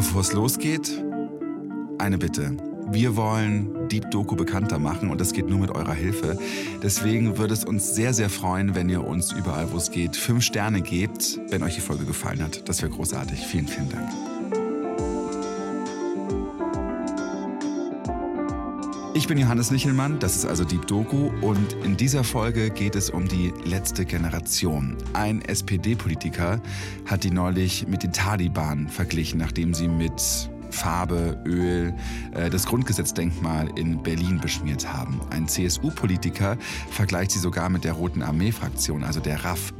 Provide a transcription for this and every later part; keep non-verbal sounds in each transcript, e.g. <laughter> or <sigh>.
Bevor es losgeht, eine Bitte. Wir wollen Deep Doku bekannter machen und das geht nur mit eurer Hilfe. Deswegen würde es uns sehr, sehr freuen, wenn ihr uns überall, wo es geht, fünf Sterne gebt, wenn euch die Folge gefallen hat. Das wäre großartig. Vielen, vielen Dank. Ich bin Johannes Nichelmann, das ist also Deep Doku und in dieser Folge geht es um die letzte Generation. Ein SPD-Politiker hat die neulich mit den Taliban verglichen, nachdem sie mit Farbe, Öl äh, das Grundgesetzdenkmal in Berlin beschmiert haben. Ein CSU-Politiker vergleicht sie sogar mit der Roten Armee-Fraktion, also der RAF.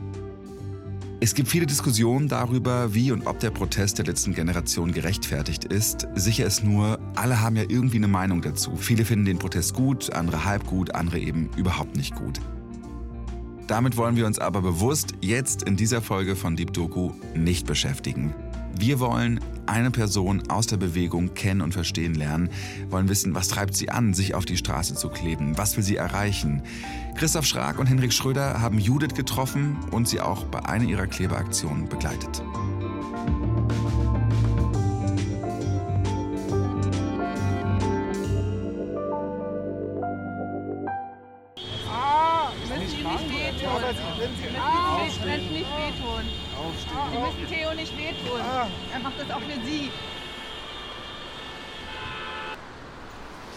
Es gibt viele Diskussionen darüber, wie und ob der Protest der letzten Generation gerechtfertigt ist. Sicher ist nur, alle haben ja irgendwie eine Meinung dazu. Viele finden den Protest gut, andere halb gut, andere eben überhaupt nicht gut. Damit wollen wir uns aber bewusst jetzt in dieser Folge von Deep Doku nicht beschäftigen. Wir wollen eine Person aus der Bewegung kennen und verstehen lernen, wollen wissen, was treibt sie an, sich auf die Straße zu kleben, was will sie erreichen. Christoph Schrag und Henrik Schröder haben Judith getroffen und sie auch bei einer ihrer Klebeaktionen begleitet.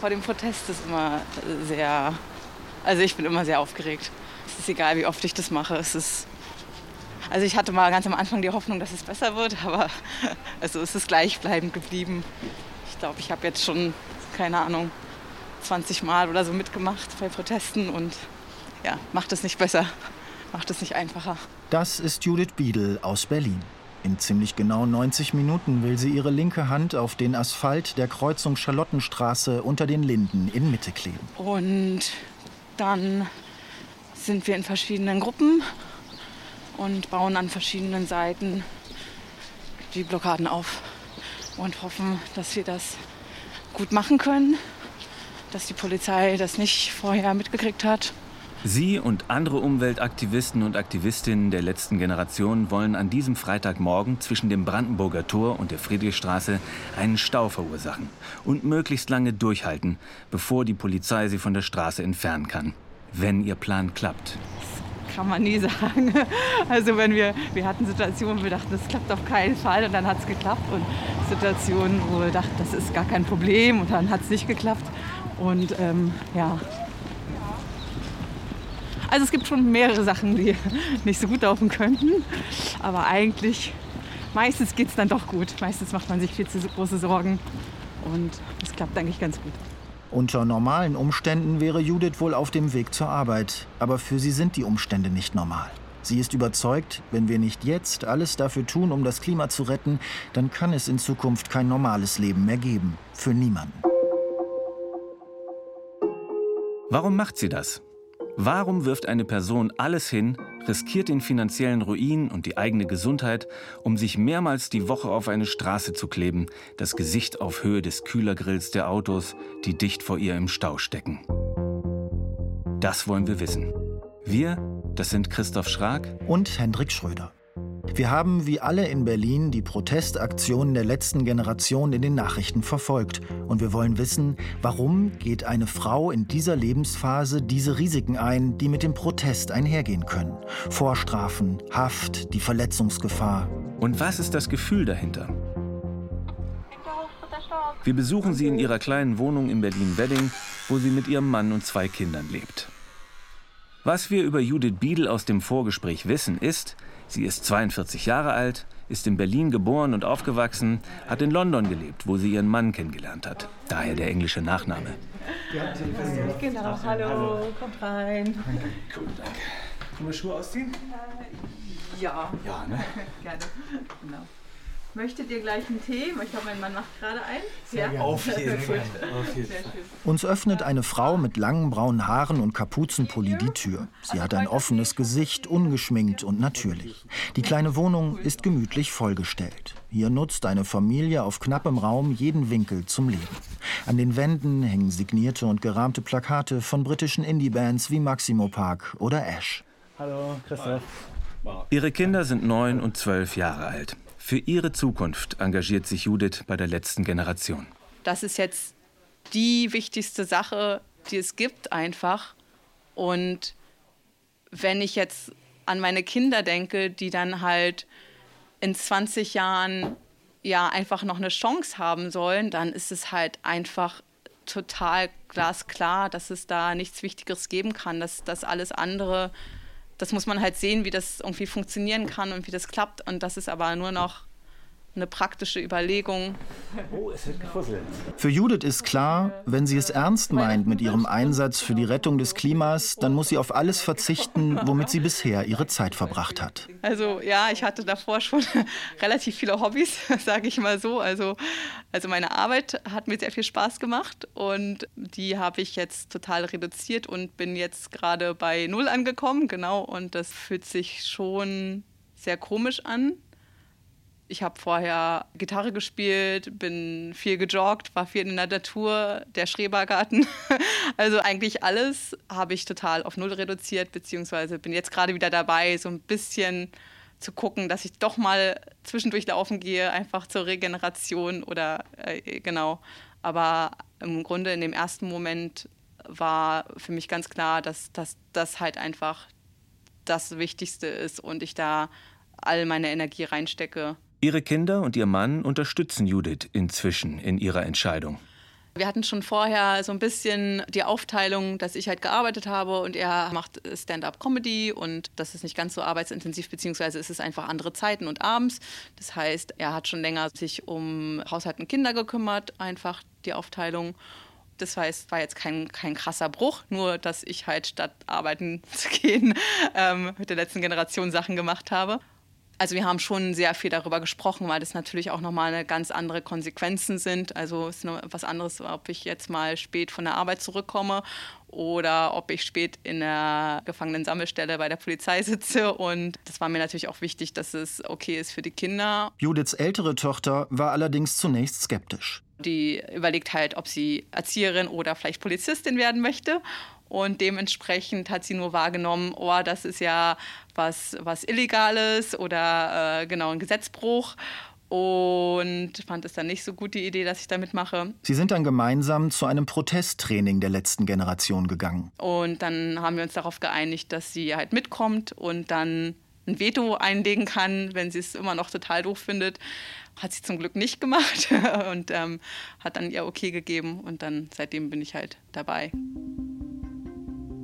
Vor dem Protest ist immer sehr, also ich bin immer sehr aufgeregt. Es ist egal, wie oft ich das mache. Es ist, also ich hatte mal ganz am Anfang die Hoffnung, dass es besser wird, aber <laughs> also es ist gleichbleibend geblieben. Ich glaube, ich habe jetzt schon, keine Ahnung, 20 Mal oder so mitgemacht bei Protesten und ja, macht es nicht besser, <laughs> macht es nicht einfacher. Das ist Judith Biedel aus Berlin. In ziemlich genau 90 Minuten will sie ihre linke Hand auf den Asphalt der Kreuzung Charlottenstraße unter den Linden in Mitte kleben. Und dann sind wir in verschiedenen Gruppen und bauen an verschiedenen Seiten die Blockaden auf und hoffen, dass wir das gut machen können, dass die Polizei das nicht vorher mitgekriegt hat. Sie und andere Umweltaktivisten und Aktivistinnen der letzten Generation wollen an diesem Freitagmorgen zwischen dem Brandenburger Tor und der Friedrichstraße einen Stau verursachen und möglichst lange durchhalten, bevor die Polizei sie von der Straße entfernen kann. Wenn ihr Plan klappt. Kann man nie <laughs> sagen. Also wenn wir, wir hatten Situationen, wo wir dachten, das klappt auf keinen Fall und dann hat es geklappt und Situationen, wo wir dachten, das ist gar kein Problem und dann hat es nicht geklappt. Und ähm, ja, also es gibt schon mehrere Sachen, die <laughs> nicht so gut laufen könnten. Aber eigentlich, meistens geht es dann doch gut. Meistens macht man sich viel zu große Sorgen. Und es klappt eigentlich ganz gut. Unter normalen Umständen wäre Judith wohl auf dem Weg zur Arbeit. Aber für sie sind die Umstände nicht normal. Sie ist überzeugt, wenn wir nicht jetzt alles dafür tun, um das Klima zu retten, dann kann es in Zukunft kein normales Leben mehr geben. Für niemanden. Warum macht sie das? Warum wirft eine Person alles hin, riskiert den finanziellen Ruin und die eigene Gesundheit, um sich mehrmals die Woche auf eine Straße zu kleben, das Gesicht auf Höhe des Kühlergrills der Autos, die dicht vor ihr im Stau stecken? Das wollen wir wissen. Wir, das sind Christoph Schrag und Hendrik Schröder. Wir haben wie alle in Berlin die Protestaktionen der letzten Generation in den Nachrichten verfolgt. Und wir wollen wissen, warum geht eine Frau in dieser Lebensphase diese Risiken ein, die mit dem Protest einhergehen können. Vorstrafen, Haft, die Verletzungsgefahr. Und was ist das Gefühl dahinter? Wir besuchen sie in ihrer kleinen Wohnung in Berlin-Wedding, wo sie mit ihrem Mann und zwei Kindern lebt. Was wir über Judith Biedel aus dem Vorgespräch wissen, ist, sie ist 42 Jahre alt, ist in Berlin geboren und aufgewachsen, hat in London gelebt, wo sie ihren Mann kennengelernt hat. Daher der englische Nachname. Ja, genau, hallo, kommt rein. Danke. Cool, danke. Können wir Schuhe ausziehen? Ja. Ja, ne? Gerne. Genau. Möchtet ihr gleich einen Tee? Ich glaube, mein Mann macht gerade einen. Sehr ja? Auf jeden Fall. Auf jeden Fall. Uns öffnet eine Frau mit langen braunen Haaren und Kapuzenpulli die Tür. Sie hat ein offenes Gesicht, ungeschminkt und natürlich. Die kleine Wohnung ist gemütlich vollgestellt. Hier nutzt eine Familie auf knappem Raum jeden Winkel zum Leben. An den Wänden hängen signierte und gerahmte Plakate von britischen Indie-Bands wie Maximo Park oder Ash. Hallo, Christoph. Ihre Kinder sind neun und zwölf Jahre alt. Für ihre Zukunft engagiert sich Judith bei der letzten Generation. Das ist jetzt die wichtigste Sache, die es gibt einfach. Und wenn ich jetzt an meine Kinder denke, die dann halt in 20 Jahren ja einfach noch eine Chance haben sollen, dann ist es halt einfach total glasklar, dass es da nichts Wichtigeres geben kann, dass das alles andere das muss man halt sehen, wie das irgendwie funktionieren kann und wie das klappt. Und das ist aber nur noch eine praktische Überlegung. Oh, es wird gefusselt. Für Judith ist klar, wenn sie es ernst meint mit ihrem Einsatz für die Rettung des Klimas, dann muss sie auf alles verzichten, womit sie bisher ihre Zeit verbracht hat. Also ja, ich hatte davor schon <laughs> relativ viele Hobbys, <laughs> sage ich mal so. Also, also meine Arbeit hat mir sehr viel Spaß gemacht und die habe ich jetzt total reduziert und bin jetzt gerade bei Null angekommen, genau. Und das fühlt sich schon sehr komisch an, ich habe vorher Gitarre gespielt, bin viel gejoggt, war viel in der Natur, der Schrebergarten. <laughs> Also eigentlich alles habe ich total auf Null reduziert, beziehungsweise bin jetzt gerade wieder dabei, so ein bisschen zu gucken, dass ich doch mal zwischendurch laufen gehe, einfach zur Regeneration oder äh, genau. Aber im Grunde in dem ersten Moment war für mich ganz klar, dass das halt einfach das Wichtigste ist und ich da all meine Energie reinstecke. Ihre Kinder und ihr Mann unterstützen Judith inzwischen in ihrer Entscheidung. Wir hatten schon vorher so ein bisschen die Aufteilung, dass ich halt gearbeitet habe und er macht Stand-up-Comedy und das ist nicht ganz so arbeitsintensiv, beziehungsweise ist es einfach andere Zeiten und abends. Das heißt, er hat schon länger sich um Haushalt und Kinder gekümmert, einfach die Aufteilung. Das heißt, war jetzt kein, kein krasser Bruch, nur dass ich halt statt arbeiten <laughs> zu gehen ähm, mit der letzten Generation Sachen gemacht habe. Also wir haben schon sehr viel darüber gesprochen, weil das natürlich auch nochmal eine ganz andere Konsequenzen sind. Also es ist nur was anderes, ob ich jetzt mal spät von der Arbeit zurückkomme oder ob ich spät in der Gefangenensammelstelle bei der Polizei sitze. Und das war mir natürlich auch wichtig, dass es okay ist für die Kinder. Judiths ältere Tochter war allerdings zunächst skeptisch. Die überlegt halt, ob sie Erzieherin oder vielleicht Polizistin werden möchte. Und dementsprechend hat sie nur wahrgenommen, oh, das ist ja was, was Illegales oder äh, genau ein Gesetzbruch und fand es dann nicht so gut die Idee, dass ich da mitmache. Sie sind dann gemeinsam zu einem Protesttraining der letzten Generation gegangen. Und dann haben wir uns darauf geeinigt, dass sie halt mitkommt und dann ein Veto einlegen kann, wenn sie es immer noch total doof findet. Hat sie zum Glück nicht gemacht <laughs> und ähm, hat dann ihr okay gegeben und dann seitdem bin ich halt dabei.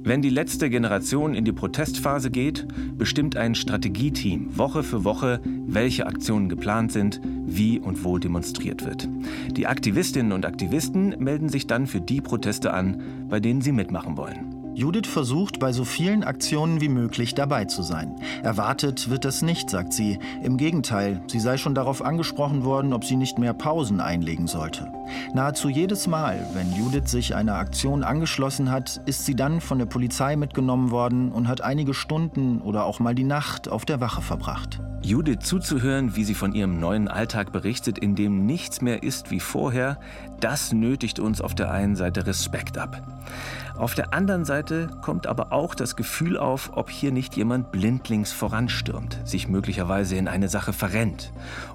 Wenn die letzte Generation in die Protestphase geht, bestimmt ein Strategieteam Woche für Woche, welche Aktionen geplant sind, wie und wo demonstriert wird. Die Aktivistinnen und Aktivisten melden sich dann für die Proteste an, bei denen sie mitmachen wollen. Judith versucht, bei so vielen Aktionen wie möglich dabei zu sein. Erwartet wird das nicht, sagt sie. Im Gegenteil, sie sei schon darauf angesprochen worden, ob sie nicht mehr Pausen einlegen sollte. Nahezu jedes Mal, wenn Judith sich einer Aktion angeschlossen hat, ist sie dann von der Polizei mitgenommen worden und hat einige Stunden oder auch mal die Nacht auf der Wache verbracht. Judith zuzuhören, wie sie von ihrem neuen Alltag berichtet, in dem nichts mehr ist wie vorher, das nötigt uns auf der einen Seite Respekt ab. Auf der anderen Seite kommt aber auch das Gefühl auf, ob hier nicht jemand blindlings voranstürmt, sich möglicherweise in eine Sache verrennt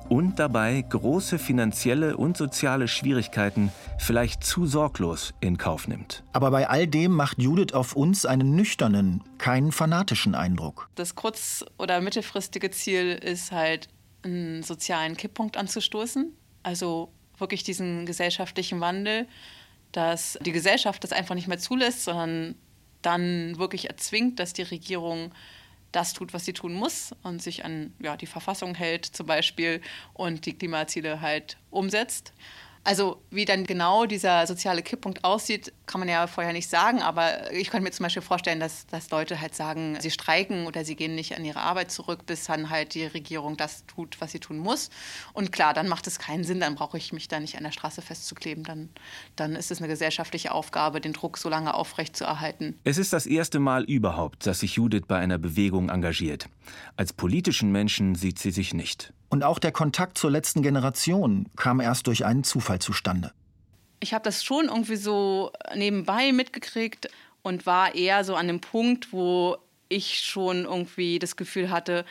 und dabei große finanzielle und soziale Schwierigkeiten vielleicht zu sorglos in Kauf nimmt. Aber bei all dem macht Judith auf uns einen nüchternen, keinen fanatischen Eindruck. Das kurz- oder mittelfristige Ziel ist halt, einen sozialen Kipppunkt anzustoßen. Also wirklich diesen gesellschaftlichen Wandel dass die Gesellschaft das einfach nicht mehr zulässt, sondern dann wirklich erzwingt, dass die Regierung das tut, was sie tun muss und sich an ja, die Verfassung hält zum Beispiel und die Klimaziele halt umsetzt. Also wie dann genau dieser soziale Kipppunkt aussieht, kann man ja vorher nicht sagen. Aber ich könnte mir zum Beispiel vorstellen, dass, dass Leute halt sagen, sie streiken oder sie gehen nicht an ihre Arbeit zurück, bis dann halt die Regierung das tut, was sie tun muss. Und klar, dann macht es keinen Sinn, dann brauche ich mich da nicht an der Straße festzukleben. Dann, dann ist es eine gesellschaftliche Aufgabe, den Druck so lange aufrechtzuerhalten. Es ist das erste Mal überhaupt, dass sich Judith bei einer Bewegung engagiert. Als politischen Menschen sieht sie sich nicht. Und auch der Kontakt zur letzten Generation kam erst durch einen Zufall zustande. Ich habe das schon irgendwie so nebenbei mitgekriegt und war eher so an dem Punkt, wo ich schon irgendwie das Gefühl hatte,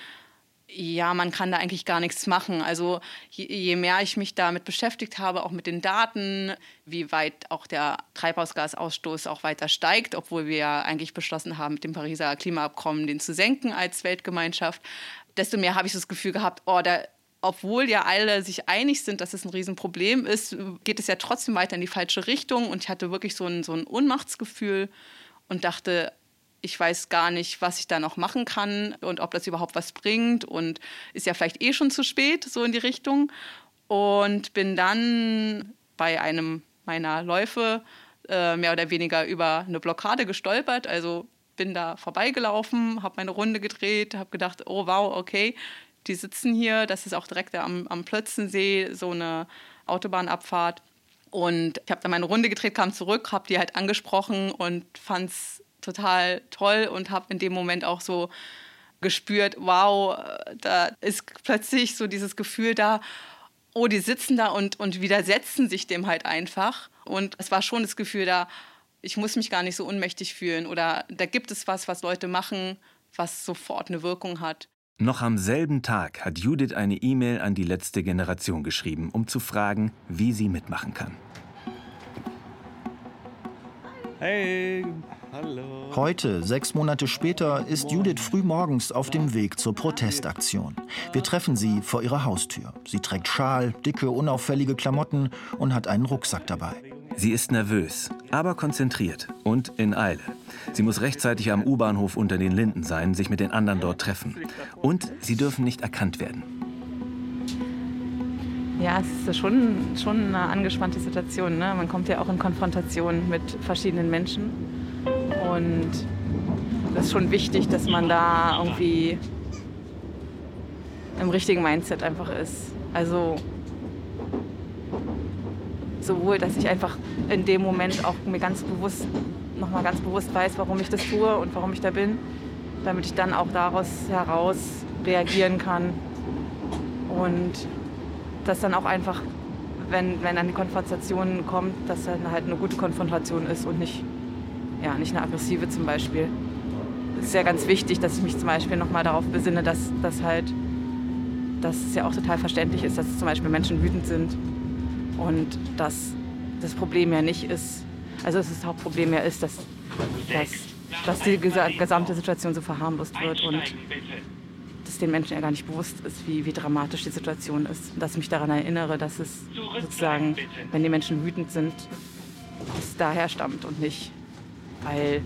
ja, man kann da eigentlich gar nichts machen. Also je, mehr ich mich damit beschäftigt habe, auch mit den Daten, wie weit auch der Treibhausgasausstoß auch weiter steigt, obwohl wir ja eigentlich beschlossen haben, mit dem Pariser Klimaabkommen den zu senken als Weltgemeinschaft, desto mehr habe ich das Gefühl gehabt, oh, da, obwohl ja alle sich einig sind, dass es ein Riesenproblem ist, geht es ja trotzdem weiter in die falsche Richtung. Und ich hatte wirklich so ein, so ein Ohnmachtsgefühl und dachte, ich weiß gar nicht, was ich da noch machen kann und ob das überhaupt was bringt und ist ja vielleicht eh schon zu spät, so in die Richtung. Und bin dann bei einem meiner Läufe äh, mehr oder weniger über eine Blockade gestolpert. Also bin da vorbeigelaufen, habe meine Runde gedreht, habe gedacht, oh wow, okay, die sitzen hier. Das ist auch direkt am, am Plötzensee, so eine Autobahnabfahrt. Und ich habe dann meine Runde gedreht, kam zurück, habe die halt angesprochen und fand es total toll und habe in dem Moment auch so gespürt, wow, da ist plötzlich so dieses Gefühl da, oh, die sitzen da und, und widersetzen sich dem halt einfach. Und es war schon das Gefühl da, ich muss mich gar nicht so unmächtig fühlen oder da gibt es was, was Leute machen, was sofort eine Wirkung hat. Noch am selben Tag hat Judith eine E-Mail an die letzte Generation geschrieben, um zu fragen, wie sie mitmachen kann. Hey, hallo. Heute, sechs Monate später, ist Judith frühmorgens auf dem Weg zur Protestaktion. Wir treffen sie vor ihrer Haustür. Sie trägt Schal, dicke, unauffällige Klamotten und hat einen Rucksack dabei. Sie ist nervös, aber konzentriert und in Eile. Sie muss rechtzeitig am U-Bahnhof unter den Linden sein, sich mit den anderen dort treffen. Und sie dürfen nicht erkannt werden. Ja, es ist schon, schon eine angespannte Situation. Ne? Man kommt ja auch in Konfrontation mit verschiedenen Menschen. Und das ist schon wichtig, dass man da irgendwie im richtigen Mindset einfach ist. Also sowohl, dass ich einfach in dem Moment auch mir ganz bewusst, nochmal ganz bewusst weiß, warum ich das tue und warum ich da bin, damit ich dann auch daraus heraus reagieren kann. Und dass dann auch einfach, wenn, wenn dann die Konfrontation kommt, dass dann halt eine gute Konfrontation ist und nicht, ja, nicht eine aggressive zum Beispiel. Es ist ja ganz wichtig, dass ich mich zum Beispiel nochmal darauf besinne, dass, dass halt, dass es ja auch total verständlich ist, dass zum Beispiel Menschen wütend sind und dass das Problem ja nicht ist, also dass das Hauptproblem ja ist, dass, dass, dass die gesamte Situation so verharmlost wird und es den Menschen ja gar nicht bewusst ist, wie, wie dramatisch die Situation ist. Dass ich mich daran erinnere, dass es sozusagen, wenn die Menschen wütend sind, es daher stammt und nicht, weil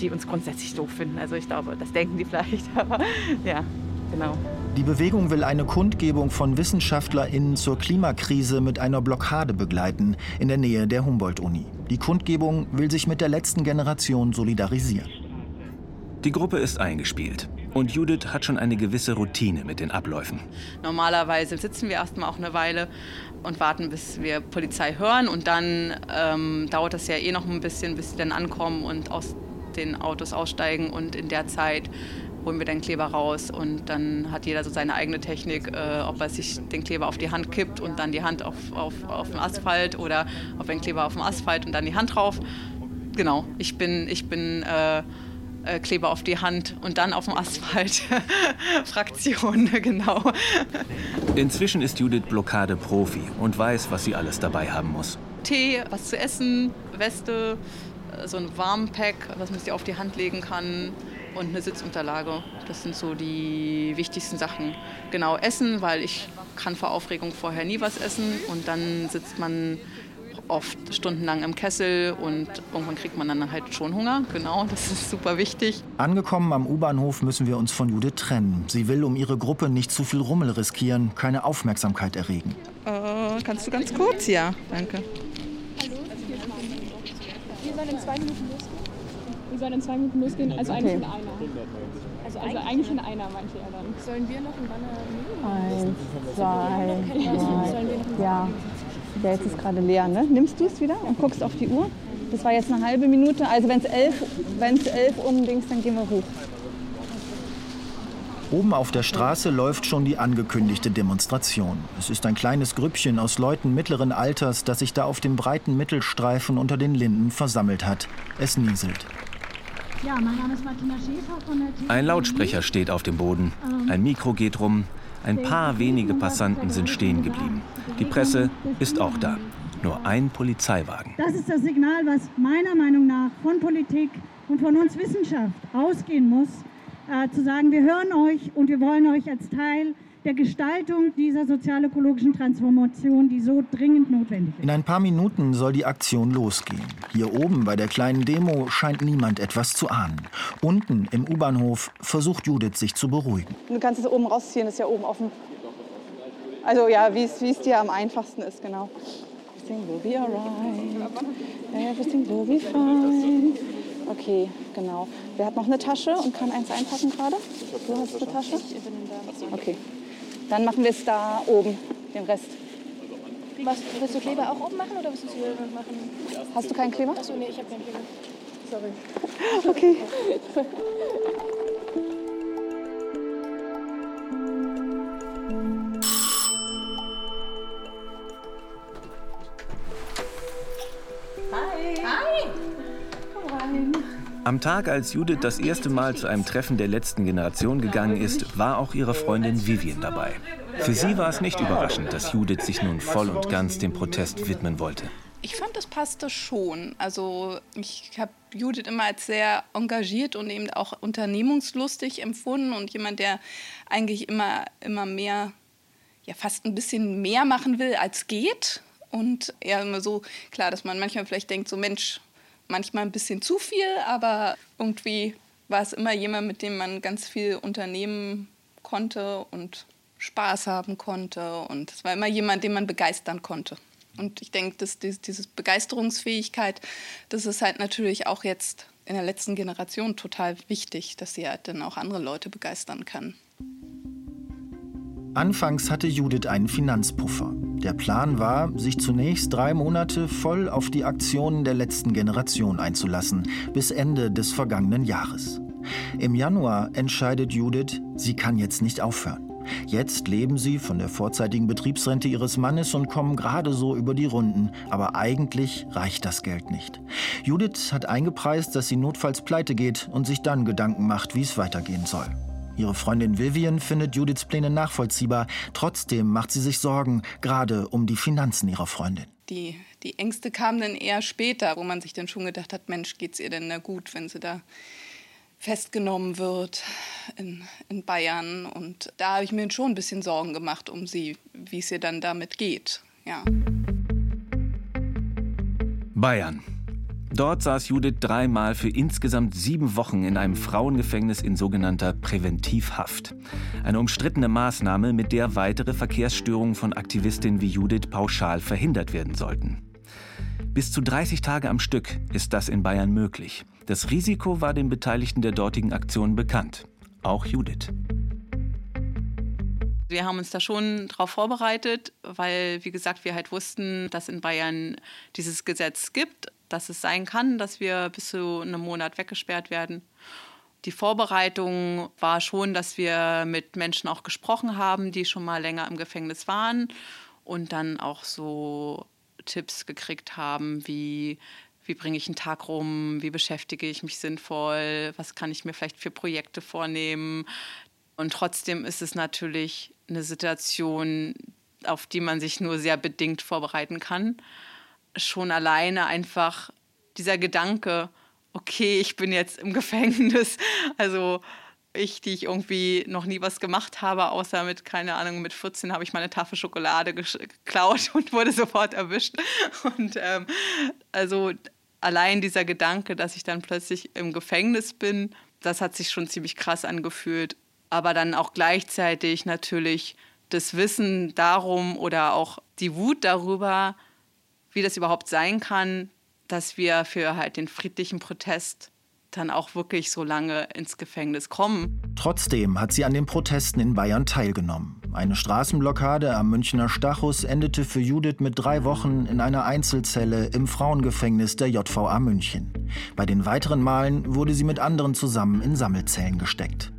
die uns grundsätzlich doof finden. Also ich glaube, das denken die <laughs> vielleicht, aber ja, genau. Die Bewegung will eine Kundgebung von WissenschaftlerInnen zur Klimakrise mit einer Blockade begleiten, in der Nähe der Humboldt-Uni. Die Kundgebung will sich mit der letzten Generation solidarisieren. Die Gruppe ist eingespielt. Und Judith hat schon eine gewisse Routine mit den Abläufen. Normalerweise sitzen wir erstmal auch eine Weile und warten, bis wir Polizei hören. Und dann ähm, dauert das ja eh noch ein bisschen, bis sie dann ankommen und aus den Autos aussteigen. Und in der Zeit holen wir den Kleber raus und dann hat jeder so seine eigene Technik, äh, ob er sich den Kleber auf die Hand kippt und dann die Hand auf, auf, auf den Asphalt oder ob er den Kleber auf dem Asphalt und dann die Hand drauf. Genau, ich bin, ich bin äh, äh, Kleber auf die Hand und dann auf dem Asphalt. <laughs> Fraktion, <laughs> genau. Inzwischen ist Judith Blockade Profi und weiß, was sie alles dabei haben muss. Tee, was zu essen, Weste, äh, so ein Warmpack, was man sich auf die Hand legen kann und eine Sitzunterlage. Das sind so die wichtigsten Sachen. Genau, Essen, weil ich kann vor Aufregung vorher nie was essen und dann sitzt man oft stundenlang im Kessel und irgendwann kriegt man dann halt schon Hunger. Genau, <laughs> das ist super wichtig. Angekommen am U-Bahnhof müssen wir uns von Judith trennen. Sie will um ihre Gruppe nicht zu viel Rummel riskieren, keine Aufmerksamkeit erregen. Äh, kannst du ganz kurz? Ja, danke. Hallo, wir sollen in zwei Minuten losgehen. Sollen in zwei Minuten losgehen, also eigentlich in einer. Also, also eigentlich in einer, meinte er dann. Sollen wir noch einen Banner nehmen? Eins, zwei, drei. Ja. Der jetzt ist gerade leer, ne? Nimmst du es wieder und guckst auf die Uhr? Das war jetzt eine halbe Minute. Also wenn es elf, wenn's elf umdings, dann gehen wir hoch. Oben auf der Straße läuft schon die angekündigte Demonstration. Es ist ein kleines Grüppchen aus Leuten mittleren Alters, das sich da auf dem breiten Mittelstreifen unter den Linden versammelt hat. Es nieselt. Ja, mein Name ist Martina Schäfer von der TV Ein Lautsprecher steht auf dem Boden. Ein Mikro geht rum. Ein paar wenige Passanten sind stehen geblieben. Die Presse ist auch da. Nur ein Polizeiwagen. Das ist das Signal, was meiner Meinung nach von Politik und von uns Wissenschaft ausgehen muss, äh, zu sagen, wir hören euch und wir wollen euch als Teil der Gestaltung dieser sozial-ökologischen Transformation, die so dringend notwendig ist. In ein paar Minuten soll die Aktion losgehen. Hier oben bei der kleinen Demo scheint niemand etwas zu ahnen. Unten im U-Bahnhof versucht Judith sich zu beruhigen. Du kannst es oben rausziehen, ist ja oben offen. Also ja, wie es dir am einfachsten ist, genau. Everything will be alright. Everything will be fine. Okay, genau. Wer hat noch eine Tasche und kann eins einpacken gerade? Du hast eine Tasche? Okay. Dann machen wir es da oben, den Rest. Was, willst du Kleber auch oben machen oder willst du es hier machen? Hast du keinen Kleber? Achso, nee, ich habe keinen Kleber. Sorry. Okay. <laughs> Am Tag, als Judith das erste Mal zu einem Treffen der letzten Generation gegangen ist, war auch ihre Freundin Vivian dabei. Für sie war es nicht überraschend, dass Judith sich nun voll und ganz dem Protest widmen wollte. Ich fand, das passte schon. Also ich habe Judith immer als sehr engagiert und eben auch unternehmungslustig empfunden und jemand, der eigentlich immer, immer mehr, ja fast ein bisschen mehr machen will, als geht. Und eher immer so, klar, dass man manchmal vielleicht denkt, so Mensch, manchmal ein bisschen zu viel, aber irgendwie war es immer jemand, mit dem man ganz viel unternehmen konnte und Spaß haben konnte. Und es war immer jemand, den man begeistern konnte. Und ich denke, dass diese Begeisterungsfähigkeit, das ist halt natürlich auch jetzt in der letzten Generation total wichtig, dass sie halt dann auch andere Leute begeistern kann. Anfangs hatte Judith einen Finanzpuffer. Der Plan war, sich zunächst drei Monate voll auf die Aktionen der letzten Generation einzulassen, bis Ende des vergangenen Jahres. Im Januar entscheidet Judith, sie kann jetzt nicht aufhören. Jetzt leben sie von der vorzeitigen Betriebsrente ihres Mannes und kommen gerade so über die Runden. Aber eigentlich reicht das Geld nicht. Judith hat eingepreist, dass sie notfalls pleite geht und sich dann Gedanken macht, wie es weitergehen soll. Ihre Freundin Vivian findet Judiths Pläne nachvollziehbar. Trotzdem macht sie sich Sorgen, gerade um die Finanzen ihrer Freundin. Die, die Ängste kamen dann eher später, wo man sich dann schon gedacht hat, Mensch, geht's ihr denn da gut, wenn sie da festgenommen wird in, in Bayern. Und da habe ich mir schon ein bisschen Sorgen gemacht um sie, wie es ihr dann damit geht. Ja. Bayern. Dort saß Judith dreimal für insgesamt sieben Wochen in einem Frauengefängnis in sogenannter Präventivhaft. Eine umstrittene Maßnahme, mit der weitere Verkehrsstörungen von Aktivistinnen wie Judith pauschal verhindert werden sollten. Bis zu 30 Tage am Stück ist das in Bayern möglich. Das Risiko war den Beteiligten der dortigen Aktion bekannt. Auch Judith. Wir haben uns da schon darauf vorbereitet, weil, wie gesagt, wir halt wussten, dass in Bayern dieses Gesetz gibt dass es sein kann, dass wir bis zu einem Monat weggesperrt werden. Die Vorbereitung war schon, dass wir mit Menschen auch gesprochen haben, die schon mal länger im Gefängnis waren und dann auch so Tipps gekriegt haben, wie wie bringe ich einen Tag rum, wie beschäftige ich mich sinnvoll, was kann ich mir vielleicht für Projekte vornehmen. Und trotzdem ist es natürlich eine Situation, auf die man sich nur sehr bedingt vorbereiten kann schon alleine einfach dieser Gedanke, okay, ich bin jetzt im Gefängnis. <laughs> Also ich, die ich irgendwie noch nie was gemacht habe, außer mit, keine Ahnung, mit 14 habe ich meine Tafel Schokolade geklaut <laughs> und wurde sofort erwischt. <laughs> Und ähm, also allein dieser Gedanke, dass ich dann plötzlich im Gefängnis bin, das hat sich schon ziemlich krass angefühlt. Aber dann auch gleichzeitig natürlich das Wissen darum oder auch die Wut darüber, wie das überhaupt sein kann, dass wir für halt den friedlichen Protest dann auch wirklich so lange ins Gefängnis kommen. Trotzdem hat sie an den Protesten in Bayern teilgenommen. Eine Straßenblockade am Münchner Stachus endete für Judith mit drei Wochen in einer Einzelzelle im Frauengefängnis der JVA München. Bei den weiteren Malen wurde sie mit anderen zusammen in Sammelzellen gesteckt.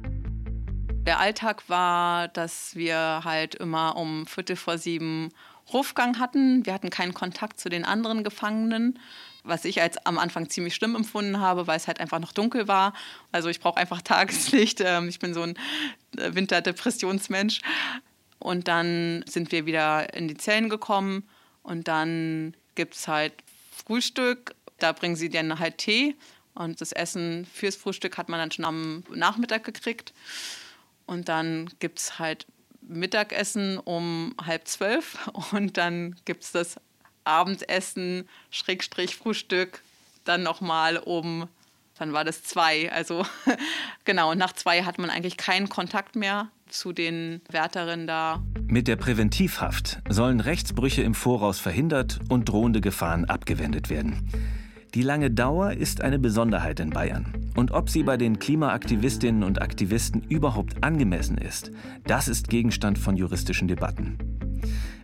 Der Alltag war, dass wir halt immer um Viertel vor sieben Rufgang hatten. Wir hatten keinen Kontakt zu den anderen Gefangenen. was ich als am Anfang ziemlich schlimm empfunden habe, weil es halt einfach noch dunkel war. Also ich brauche einfach <laughs> Tageslicht. Ähm, ich bin so ein äh, Winterdepressionsmensch. Und dann sind wir wieder in die Zellen gekommen und dann gibt es halt Frühstück. Da bringen sie dann halt Tee und das Essen fürs Frühstück hat man dann schon am Nachmittag gekriegt. Und dann gibt es halt Mittagessen um halb zwölf und dann gibt es das Abendessen, Schrägstrich Frühstück, dann nochmal um, dann war das zwei. Also <laughs> genau, nach zwei hat man eigentlich keinen Kontakt mehr zu den Wärterinnen da. Mit der Präventivhaft sollen Rechtsbrüche im Voraus verhindert und drohende Gefahren abgewendet werden. Die lange Dauer ist eine Besonderheit in Bayern. Und ob sie bei den Klimaaktivistinnen und Aktivisten überhaupt angemessen ist, das ist Gegenstand von juristischen Debatten.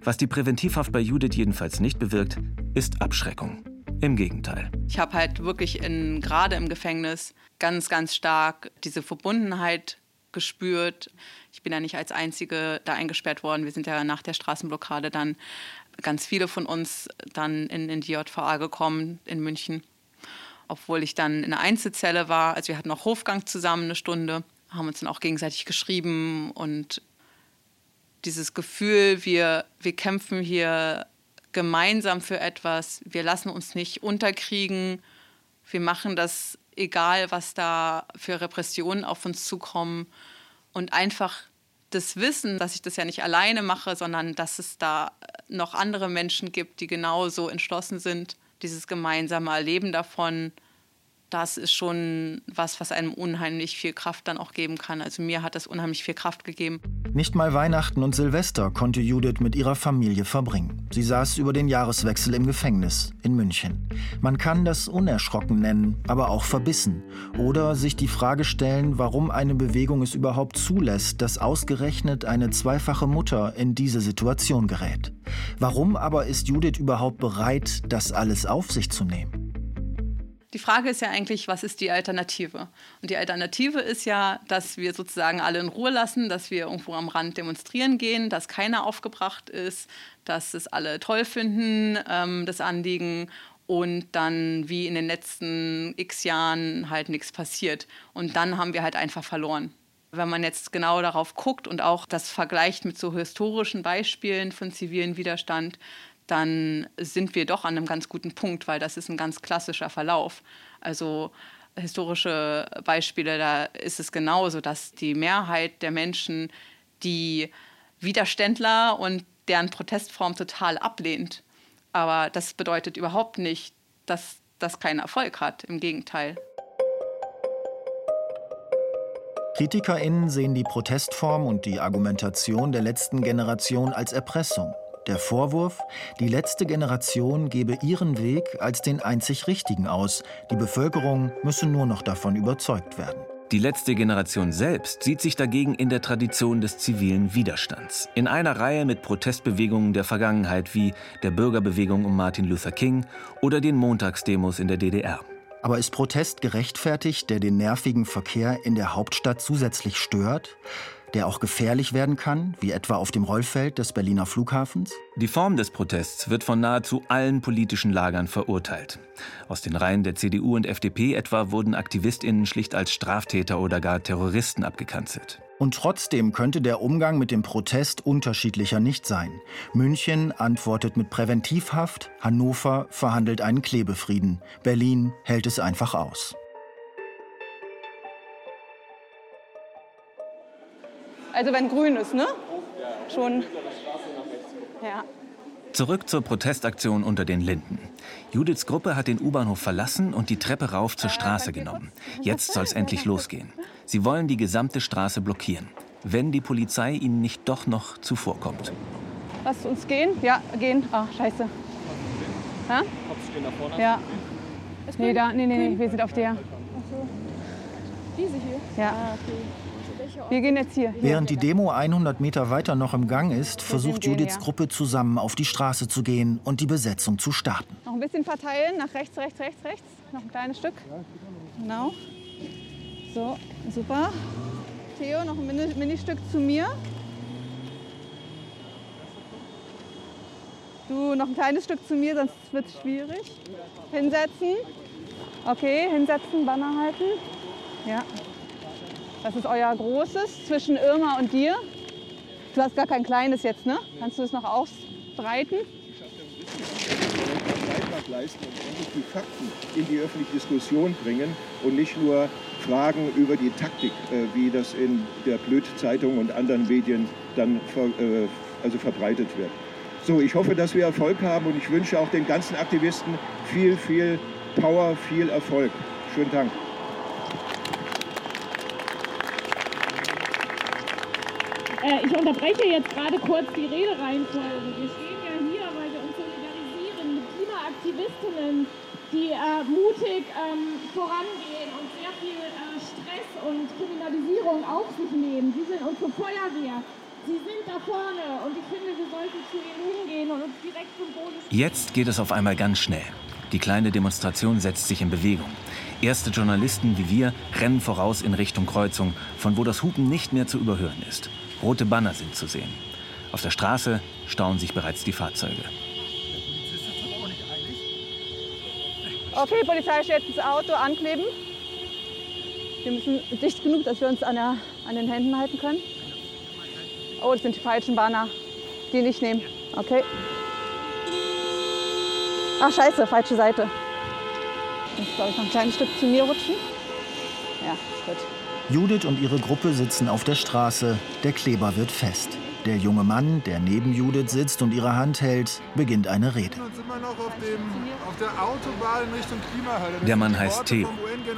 Was die Präventivhaft bei Judith jedenfalls nicht bewirkt, ist Abschreckung. Im Gegenteil. Ich habe halt wirklich in, gerade im Gefängnis ganz, ganz stark diese Verbundenheit gespürt. Ich bin ja nicht als Einzige da eingesperrt worden. Wir sind ja nach der Straßenblockade dann ganz viele von uns dann in, in die JVA gekommen in München. Obwohl ich dann in einer Einzelzelle war. Also wir hatten auch Hofgang zusammen eine Stunde, haben uns dann auch gegenseitig geschrieben und dieses Gefühl, wir, wir kämpfen hier gemeinsam für etwas, wir lassen uns nicht unterkriegen, wir machen das egal, was da für Repressionen auf uns zukommen und einfach das Wissen, dass ich das ja nicht alleine mache, sondern dass es da noch andere Menschen gibt, die genauso entschlossen sind, dieses gemeinsame Erleben davon das ist schon was, was einem unheimlich viel Kraft dann auch geben kann. Also mir hat das unheimlich viel Kraft gegeben. Nicht mal Weihnachten und Silvester konnte Judith mit ihrer Familie verbringen. Sie saß über den Jahreswechsel im Gefängnis in München. Man kann das unerschrocken nennen, aber auch verbissen. Oder sich die Frage stellen, warum eine Bewegung es überhaupt zulässt, dass ausgerechnet eine zweifache Mutter in diese Situation gerät. Warum aber ist Judith überhaupt bereit, das alles auf sich zu nehmen? Die Frage ist ja eigentlich, was ist die Alternative? Und die Alternative ist ja, dass wir sozusagen alle in Ruhe lassen, dass wir irgendwo am Rand demonstrieren gehen, dass keiner aufgebracht ist, dass es alle toll finden, ähm, das Anliegen und dann wie in den letzten x Jahren halt nichts passiert. Und dann haben wir halt einfach verloren. Wenn man jetzt genau darauf guckt und auch das vergleicht mit so historischen Beispielen von zivilen Widerstand, dann sind wir doch an einem ganz guten Punkt, weil das ist ein ganz klassischer Verlauf. Also historische Beispiele, da ist es genauso, dass die Mehrheit der Menschen die Widerständler und deren Protestform total ablehnt. Aber das bedeutet überhaupt nicht, dass das keinen Erfolg hat. Im Gegenteil. KritikerInnen sehen die Protestform und die Argumentation der letzten Generation als Erpressung. Der Vorwurf, die letzte Generation gebe ihren Weg als den einzig richtigen aus. Die Bevölkerung müsse nur noch davon überzeugt werden. Die letzte Generation selbst sieht sich dagegen in der Tradition des zivilen Widerstands. In einer Reihe mit Protestbewegungen der Vergangenheit wie der Bürgerbewegung um Martin Luther King oder den Montagsdemos in der DDR. Aber ist Protest gerechtfertigt, der den nervigen Verkehr in der Hauptstadt zusätzlich stört? Der auch gefährlich werden kann, wie etwa auf dem Rollfeld des Berliner Flughafens? Die Form des Protests wird von nahezu allen politischen Lagern verurteilt. Aus den Reihen der CDU und FDP etwa wurden Aktivistinnen schlicht als Straftäter oder gar Terroristen abgekanzelt. Und trotzdem könnte der Umgang mit dem Protest unterschiedlicher nicht sein. München antwortet mit Präventivhaft, Hannover verhandelt einen Klebefrieden, Berlin hält es einfach aus. Also wenn grün ist, ne? Schon. Ja. Zurück zur Protestaktion unter den Linden. Judiths Gruppe hat den U-Bahnhof verlassen und die Treppe rauf zur Straße genommen. Jetzt soll es endlich <laughs> losgehen. Sie wollen die gesamte Straße blockieren, wenn die Polizei ihnen nicht doch noch zuvorkommt. Lasst uns gehen? Ja, gehen. Ach, scheiße. Ja? Ja. Nee, da, nee, nee, nee, wir sind auf der. Ach so. Diese hier? Ja. Wir gehen jetzt hier. Während die Demo 100 Meter weiter noch im Gang ist, versucht Judiths. Gruppe zusammen auf die Straße zu gehen und die Besetzung zu starten. Noch ein bisschen verteilen, nach rechts, rechts, rechts, rechts. Noch ein kleines Stück. Genau. So, super. Theo, noch ein Ministück zu mir. Du noch ein kleines Stück zu mir, sonst wird es schwierig. Hinsetzen. Okay, hinsetzen, Banner halten. Ja. Das ist euer großes zwischen Irma und dir. Du hast gar kein kleines jetzt, ne? Kannst du es noch ausbreiten? Leisten und die Fakten in die öffentliche Diskussion bringen und nicht nur Fragen über die Taktik, äh, wie das in der Blöd-Zeitung und anderen Medien dann äh, also verbreitet wird. So, ich hoffe, dass wir Erfolg haben und ich wünsche auch den ganzen Aktivisten viel, viel Power, viel Erfolg. Schönen Dank. Äh, ich unterbreche jetzt gerade kurz die Redereihenfolge. Wir stehen ja hier, weil wir uns solidarisieren mit Klimaaktivistinnen, die äh, mutig ähm, vorangehen und sehr viel äh, Stress und Kriminalisierung auf sich nehmen. Sie sind unsere Feuerwehr. Sie sind da vorne und ich finde, wir sollten zu ihnen hingehen und uns direkt symbolisch. Jetzt geht es auf einmal ganz schnell. Die kleine Demonstration setzt sich in Bewegung. Erste Journalisten wie wir rennen voraus in Richtung Kreuzung, von wo das Hupen nicht mehr zu überhören ist. Rote Banner sind zu sehen. Auf der Straße stauen sich bereits die Fahrzeuge. Okay, Polizei stellt das Auto ankleben. Wir müssen dicht genug, dass wir uns an, der, an den Händen halten können. Oh, das sind die falschen Banner. Die nicht nehmen. Okay. Ach, scheiße, falsche Seite. Jetzt soll ich noch ein kleines Stück zu mir rutschen. Ja, gut. Judith und ihre Gruppe sitzen auf der Straße. Der Kleber wird fest. Der junge Mann, der neben Judith sitzt und ihre Hand hält, beginnt eine Rede. Der Mann heißt Theo.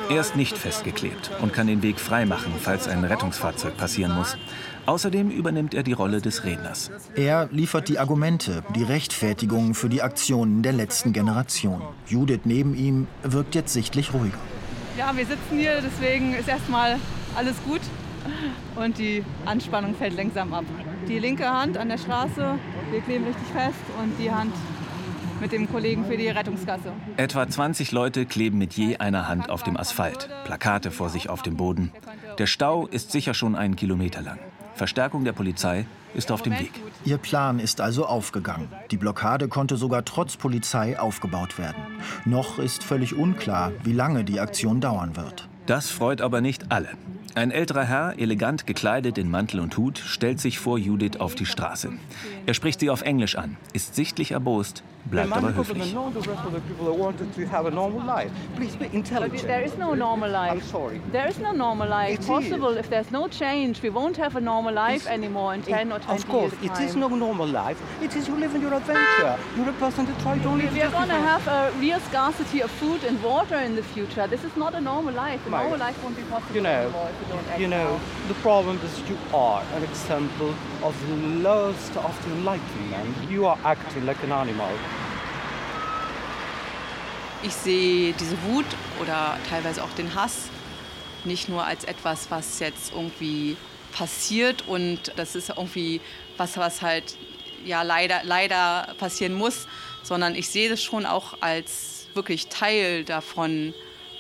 Er ist nicht festgeklebt und kann den Weg freimachen, falls ein Rettungsfahrzeug passieren muss. Außerdem übernimmt er die Rolle des Redners. Er liefert die Argumente, die Rechtfertigungen für die Aktionen der letzten Generation. Judith neben ihm wirkt jetzt sichtlich ruhiger. Ja, wir sitzen hier, deswegen ist erstmal alles gut und die Anspannung fällt langsam ab. Die linke Hand an der Straße, wir kleben richtig fest und die Hand mit dem Kollegen für die Rettungskasse. Etwa 20 Leute kleben mit je einer Hand auf dem Asphalt, Plakate vor sich auf dem Boden. Der Stau ist sicher schon einen Kilometer lang. Verstärkung der Polizei ist auf dem Weg. Ihr Plan ist also aufgegangen. Die Blockade konnte sogar trotz Polizei aufgebaut werden. Noch ist völlig unklar, wie lange die Aktion dauern wird. Das freut aber nicht alle. Ein älterer Herr, elegant gekleidet in Mantel und Hut, stellt sich vor Judith auf die Straße. Er spricht sie auf Englisch an, ist sichtlich erbost, bleibt aber höflich. There is no normal life. Sorry, there is no normal life It's possible if there's no change. We won't have a normal life anymore in 10 or 20 years. Of course, years' it is time. no normal life. It is you live in your adventure. You're a person that try to live We are going to have a real scarcity of food and water in the future. This is not a normal life. A normal life won't be possible You know, anymore if we don't act you know, now. the problem is you are an example of the lowest of the enlightenment. You are acting like an animal. Ich sehe diese Wut oder teilweise auch den Hass nicht nur als etwas, was jetzt irgendwie passiert und das ist irgendwie was, was halt ja leider, leider passieren muss, sondern ich sehe das schon auch als wirklich Teil davon,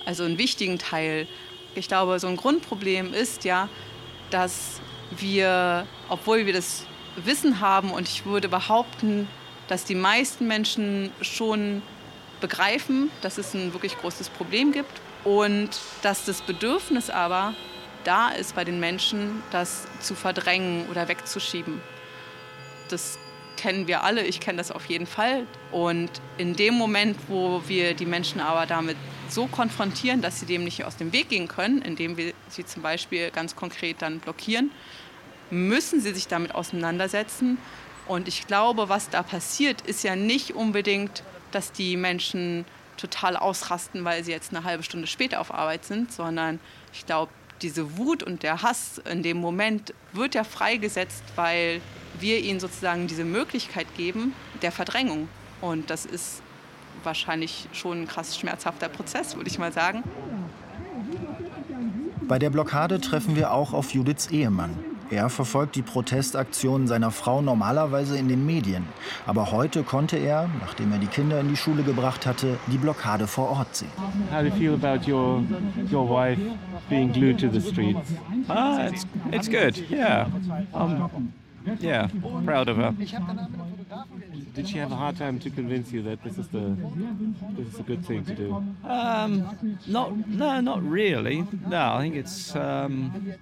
also einen wichtigen Teil. Ich glaube, so ein Grundproblem ist ja, dass wir, obwohl wir das Wissen haben und ich würde behaupten, dass die meisten Menschen schon begreifen, dass es ein wirklich großes Problem gibt und dass das Bedürfnis aber da ist bei den Menschen, das zu verdrängen oder wegzuschieben. Das kennen wir alle, ich kenne das auf jeden Fall. Und in dem Moment, wo wir die Menschen aber damit so konfrontieren, dass sie dem nicht aus dem Weg gehen können, indem wir sie zum Beispiel ganz konkret dann blockieren, müssen sie sich damit auseinandersetzen. Und ich glaube, was da passiert, ist ja nicht unbedingt, dass die Menschen total ausrasten, weil sie jetzt eine halbe Stunde später auf Arbeit sind, sondern ich glaube, diese Wut und der Hass in dem Moment wird ja freigesetzt, weil wir ihnen sozusagen diese Möglichkeit geben der Verdrängung. Und das ist wahrscheinlich schon ein krass schmerzhafter Prozess, würde ich mal sagen. Bei der Blockade treffen wir auch auf Judiths Ehemann. Er verfolgt die Protestaktionen seiner Frau normalerweise in den Medien. Aber heute konnte er, nachdem er die Kinder in die Schule gebracht hatte, die Blockade vor Ort sehen. How do you feel about your your wife being glued to the streets? Ah, it's it's good. Yeah. Um, yeah, proud of her. Did she have a hard time to convince you that this is the this is a good thing to do? Um, not, no, not really. No, I think it's. Um,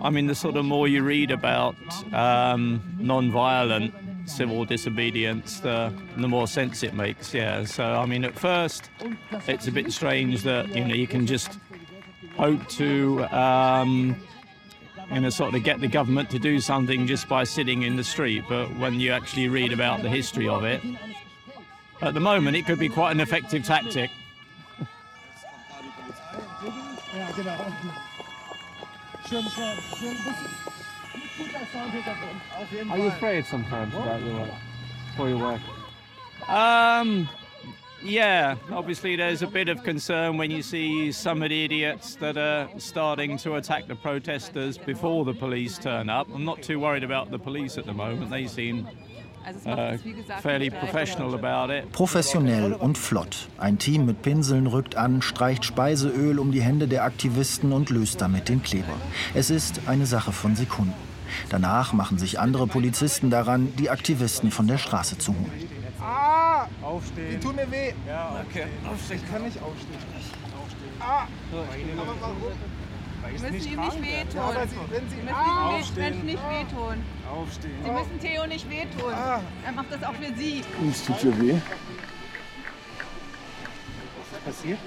I mean, the sort of more you read about um, non-violent civil disobedience, the the more sense it makes. Yeah. So I mean, at first, it's a bit strange that you know you can just hope to. Um, you know, sort of get the government to do something just by sitting in the street. But when you actually read about the history of it, at the moment it could be quite an effective tactic. Are you afraid sometimes about your work, for your work? Um, yeah, obviously there's a bit of concern when you see some of the idiots that are starting to attack the protesters before the police turn up. I'm not too worried about the police at the moment. They seem uh, fairly professional about it. Professionell und flott. Ein Team mit Pinseln rückt an, streicht Speiseöl um die Hände der Aktivisten und löst damit den Kleber. Es ist eine Sache von Sekunden. Danach machen sich andere Polizisten daran, die Aktivisten von der Straße zu holen. Ah! Aufstehen. Die tun mir weh. Ja, okay. Aufstehen. Ich kann nicht aufstehen. Ah! Aber warum? Sie müssen ihm nicht wehtun. Ja, Sie, wenn Sie Sie müssen ah, ihm nicht, Menschen nicht wehtun. Aufstehen. Sie müssen Theo nicht wehtun. Ah. Er macht das auch für Sie. Es tut dir weh. Was ist passiert?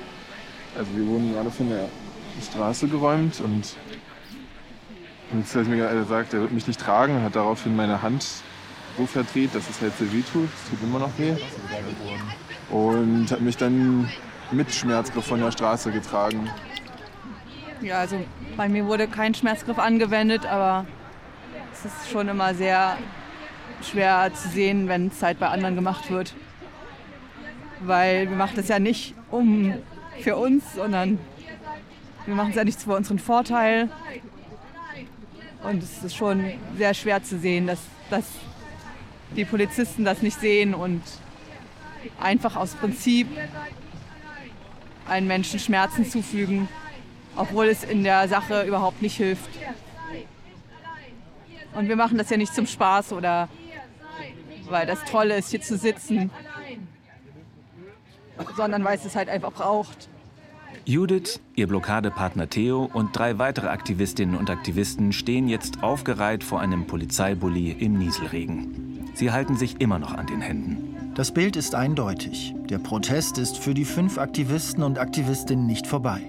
Also wir wurden gerade von der Straße geräumt und jetzt hat mir gerade gesagt, er wird mich nicht tragen, hat daraufhin meine Hand so verdreht, dass es halt sehr weh tut. Es tut immer noch weh. Und hat mich dann mit Schmerzgriff von der Straße getragen. Ja, also bei mir wurde kein Schmerzgriff angewendet, aber es ist schon immer sehr schwer zu sehen, wenn es halt bei anderen gemacht wird. Weil wir machen das ja nicht um für uns, sondern wir machen es ja nicht für unseren Vorteil. Und es ist schon sehr schwer zu sehen, dass, dass die Polizisten das nicht sehen und einfach aus Prinzip einen Menschen Schmerzen zufügen, obwohl es in der Sache überhaupt nicht hilft. Und wir machen das ja nicht zum Spaß oder weil das Tolle ist, hier zu sitzen, sondern weil es es halt einfach braucht. Judith, ihr Blockadepartner Theo und drei weitere Aktivistinnen und Aktivisten stehen jetzt aufgereiht vor einem Polizeibully im Nieselregen. Sie halten sich immer noch an den Händen. Das Bild ist eindeutig. Der Protest ist für die fünf Aktivisten und Aktivistinnen nicht vorbei.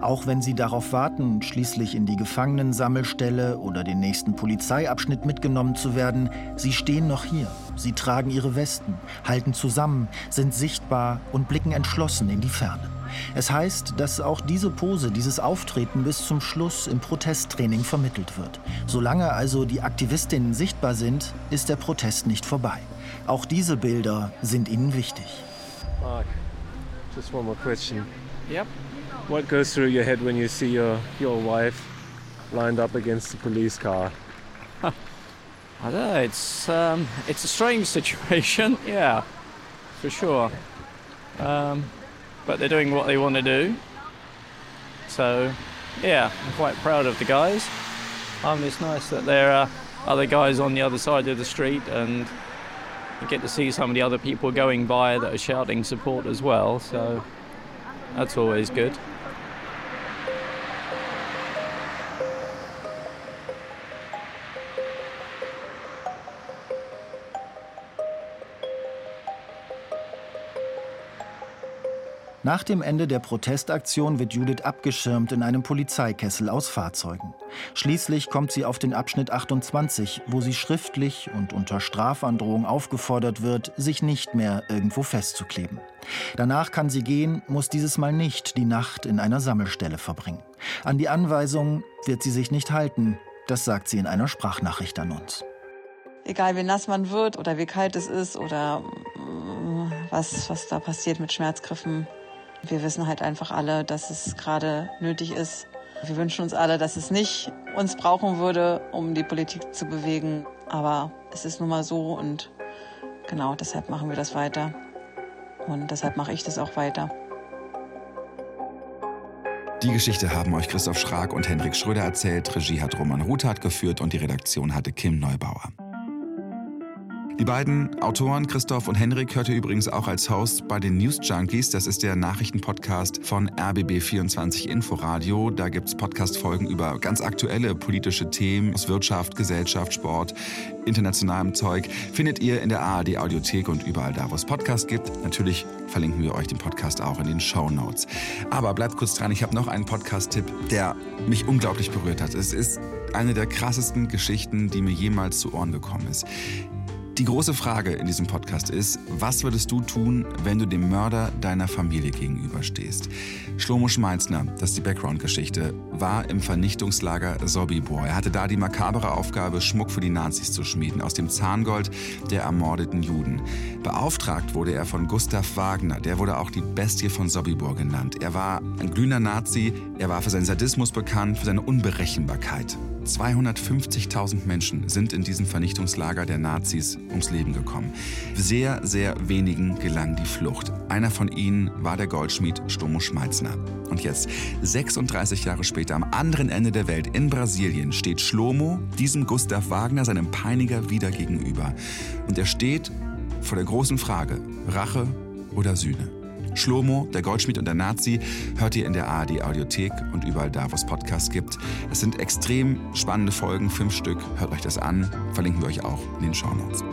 Auch wenn sie darauf warten, schließlich in die Gefangenensammelstelle oder den nächsten Polizeiabschnitt mitgenommen zu werden, sie stehen noch hier. Sie tragen ihre Westen, halten zusammen, sind sichtbar und blicken entschlossen in die Ferne. Es heißt, dass auch diese Pose, dieses Auftreten bis zum Schluss im Protesttraining vermittelt wird. Solange also die Aktivistinnen sichtbar sind, ist der Protest nicht vorbei. Auch diese Bilder sind ihnen wichtig. Mark, just one more question. Yep. What goes through your head when you see your, your wife lined up against the police car? <laughs> I don't know. It's um, it's a strange situation. <laughs> Yeah, for sure. Um, but they're doing what they want to do. So, yeah, I'm quite proud of the guys. Um, it's nice that there are other guys on the other side of the street, and you get to see some of the other people going by that are shouting support as well. So, that's always good. Nach dem Ende der Protestaktion wird Judith abgeschirmt in einem Polizeikessel aus Fahrzeugen. Schließlich kommt sie auf den Abschnitt 28, wo sie schriftlich und unter Strafandrohung aufgefordert wird, sich nicht mehr irgendwo festzukleben. Danach kann sie gehen, muss dieses Mal nicht die Nacht in einer Sammelstelle verbringen. An die Anweisung wird sie sich nicht halten, das sagt sie in einer Sprachnachricht an uns. Egal wie nass man wird oder wie kalt es ist oder mm, was, was da passiert mit Schmerzgriffen, wir wissen halt einfach alle, dass es gerade nötig ist. Wir wünschen uns alle, dass es nicht uns brauchen würde, um die Politik zu bewegen. Aber es ist nun mal so und genau deshalb machen wir das weiter. Und deshalb mache ich das auch weiter. Die Geschichte haben euch Christoph Schrag und Hendrik Schröder erzählt. Regie hat Roman Ruthardt geführt und die Redaktion hatte Kim Neubauer. Die beiden Autoren Christoph und Henrik hört ihr übrigens auch als Host bei den News Junkies. Das ist der Nachrichtenpodcast von RBB24 Inforadio. Da gibt es Podcast-Folgen über ganz aktuelle politische Themen aus Wirtschaft, Gesellschaft, Sport, internationalem Zeug. Findet ihr in der ARD Audiothek und überall da, wo es Podcast gibt. Natürlich verlinken wir euch den Podcast auch in den Show Notes. Aber bleibt kurz dran, ich habe noch einen Podcast-Tipp, der mich unglaublich berührt hat. Es ist eine der krassesten Geschichten, die mir jemals zu Ohren gekommen ist. Die große Frage in diesem Podcast ist, was würdest du tun, wenn du dem Mörder deiner Familie gegenüberstehst? Schlomo Schmalzner, das ist die Background-Geschichte, war im Vernichtungslager Sobibor. Er hatte da die makabere Aufgabe, Schmuck für die Nazis zu schmieden, aus dem Zahngold der ermordeten Juden. Beauftragt wurde er von Gustav Wagner, der wurde auch die Bestie von Sobibor genannt. Er war ein glühender Nazi, er war für seinen Sadismus bekannt, für seine Unberechenbarkeit. 250.000 Menschen sind in diesem Vernichtungslager der Nazis ums Leben gekommen. Sehr, sehr wenigen gelang die Flucht. Einer von ihnen war der Goldschmied Stomo Schmalzner. Und jetzt, 36 Jahre später, am anderen Ende der Welt, in Brasilien, steht Schlomo diesem Gustav Wagner, seinem Peiniger, wieder gegenüber. Und er steht vor der großen Frage, Rache oder Sühne. Schlomo, der Goldschmied und der Nazi, hört ihr in der ARD Audiothek und überall da, wo es Podcasts gibt. Das sind extrem spannende Folgen, fünf Stück. Hört euch das an. Verlinken wir euch auch in den Show Notes.